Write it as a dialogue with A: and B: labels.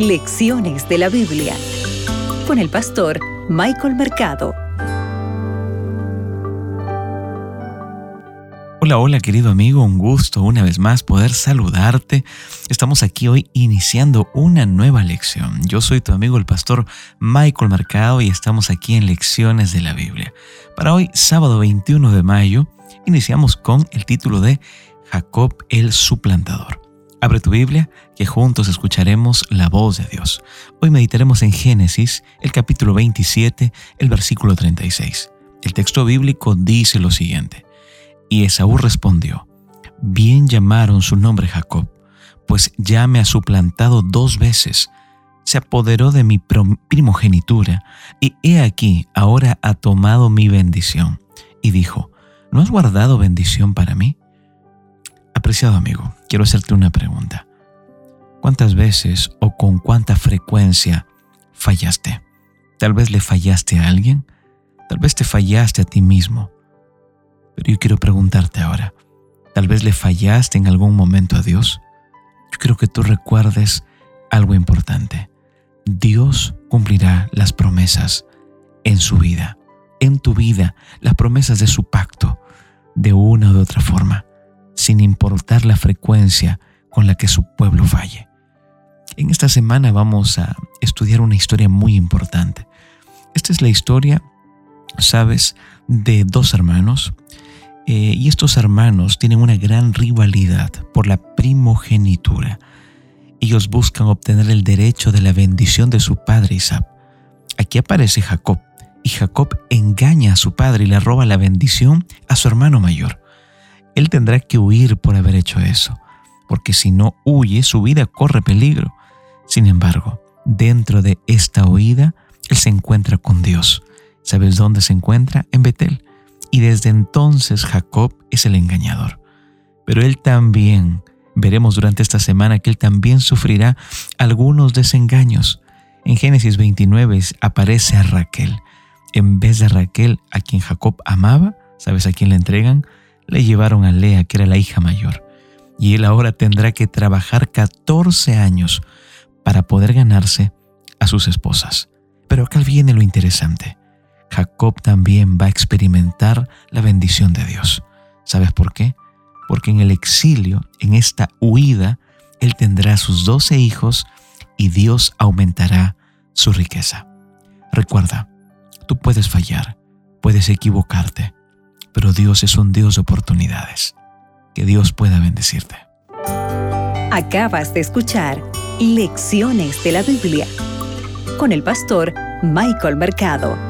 A: Lecciones de la Biblia con el pastor Michael Mercado.
B: Hola, hola querido amigo, un gusto una vez más poder saludarte. Estamos aquí hoy iniciando una nueva lección. Yo soy tu amigo el pastor Michael Mercado y estamos aquí en Lecciones de la Biblia. Para hoy, sábado 21 de mayo, iniciamos con el título de Jacob el Suplantador. Abre tu Biblia, que juntos escucharemos la voz de Dios. Hoy meditaremos en Génesis, el capítulo 27, el versículo 36. El texto bíblico dice lo siguiente. Y Esaú respondió, Bien llamaron su nombre Jacob, pues ya me ha suplantado dos veces. Se apoderó de mi primogenitura, y he aquí, ahora ha tomado mi bendición. Y dijo, ¿no has guardado bendición para mí? Apreciado amigo, quiero hacerte una pregunta. ¿Cuántas veces o con cuánta frecuencia fallaste? Tal vez le fallaste a alguien, tal vez te fallaste a ti mismo. Pero yo quiero preguntarte ahora, tal vez le fallaste en algún momento a Dios. Yo quiero que tú recuerdes algo importante. Dios cumplirá las promesas en su vida, en tu vida, las promesas de su pacto, de una u de otra forma sin importar la frecuencia con la que su pueblo falle. En esta semana vamos a estudiar una historia muy importante. Esta es la historia, sabes, de dos hermanos. Eh, y estos hermanos tienen una gran rivalidad por la primogenitura. Ellos buscan obtener el derecho de la bendición de su padre Isaac. Aquí aparece Jacob, y Jacob engaña a su padre y le roba la bendición a su hermano mayor él tendrá que huir por haber hecho eso, porque si no huye, su vida corre peligro. Sin embargo, dentro de esta huida, él se encuentra con Dios. ¿Sabes dónde se encuentra? En Betel. Y desde entonces Jacob es el engañador. Pero él también, veremos durante esta semana que él también sufrirá algunos desengaños. En Génesis 29 aparece a Raquel. En vez de Raquel, a quien Jacob amaba, ¿sabes a quién le entregan? Le llevaron a Lea, que era la hija mayor, y él ahora tendrá que trabajar 14 años para poder ganarse a sus esposas. Pero acá viene lo interesante. Jacob también va a experimentar la bendición de Dios. ¿Sabes por qué? Porque en el exilio, en esta huida, él tendrá sus doce hijos y Dios aumentará su riqueza. Recuerda, tú puedes fallar, puedes equivocarte, pero Dios es un Dios de oportunidades. Que Dios pueda bendecirte.
A: Acabas de escuchar Lecciones de la Biblia con el pastor Michael Mercado.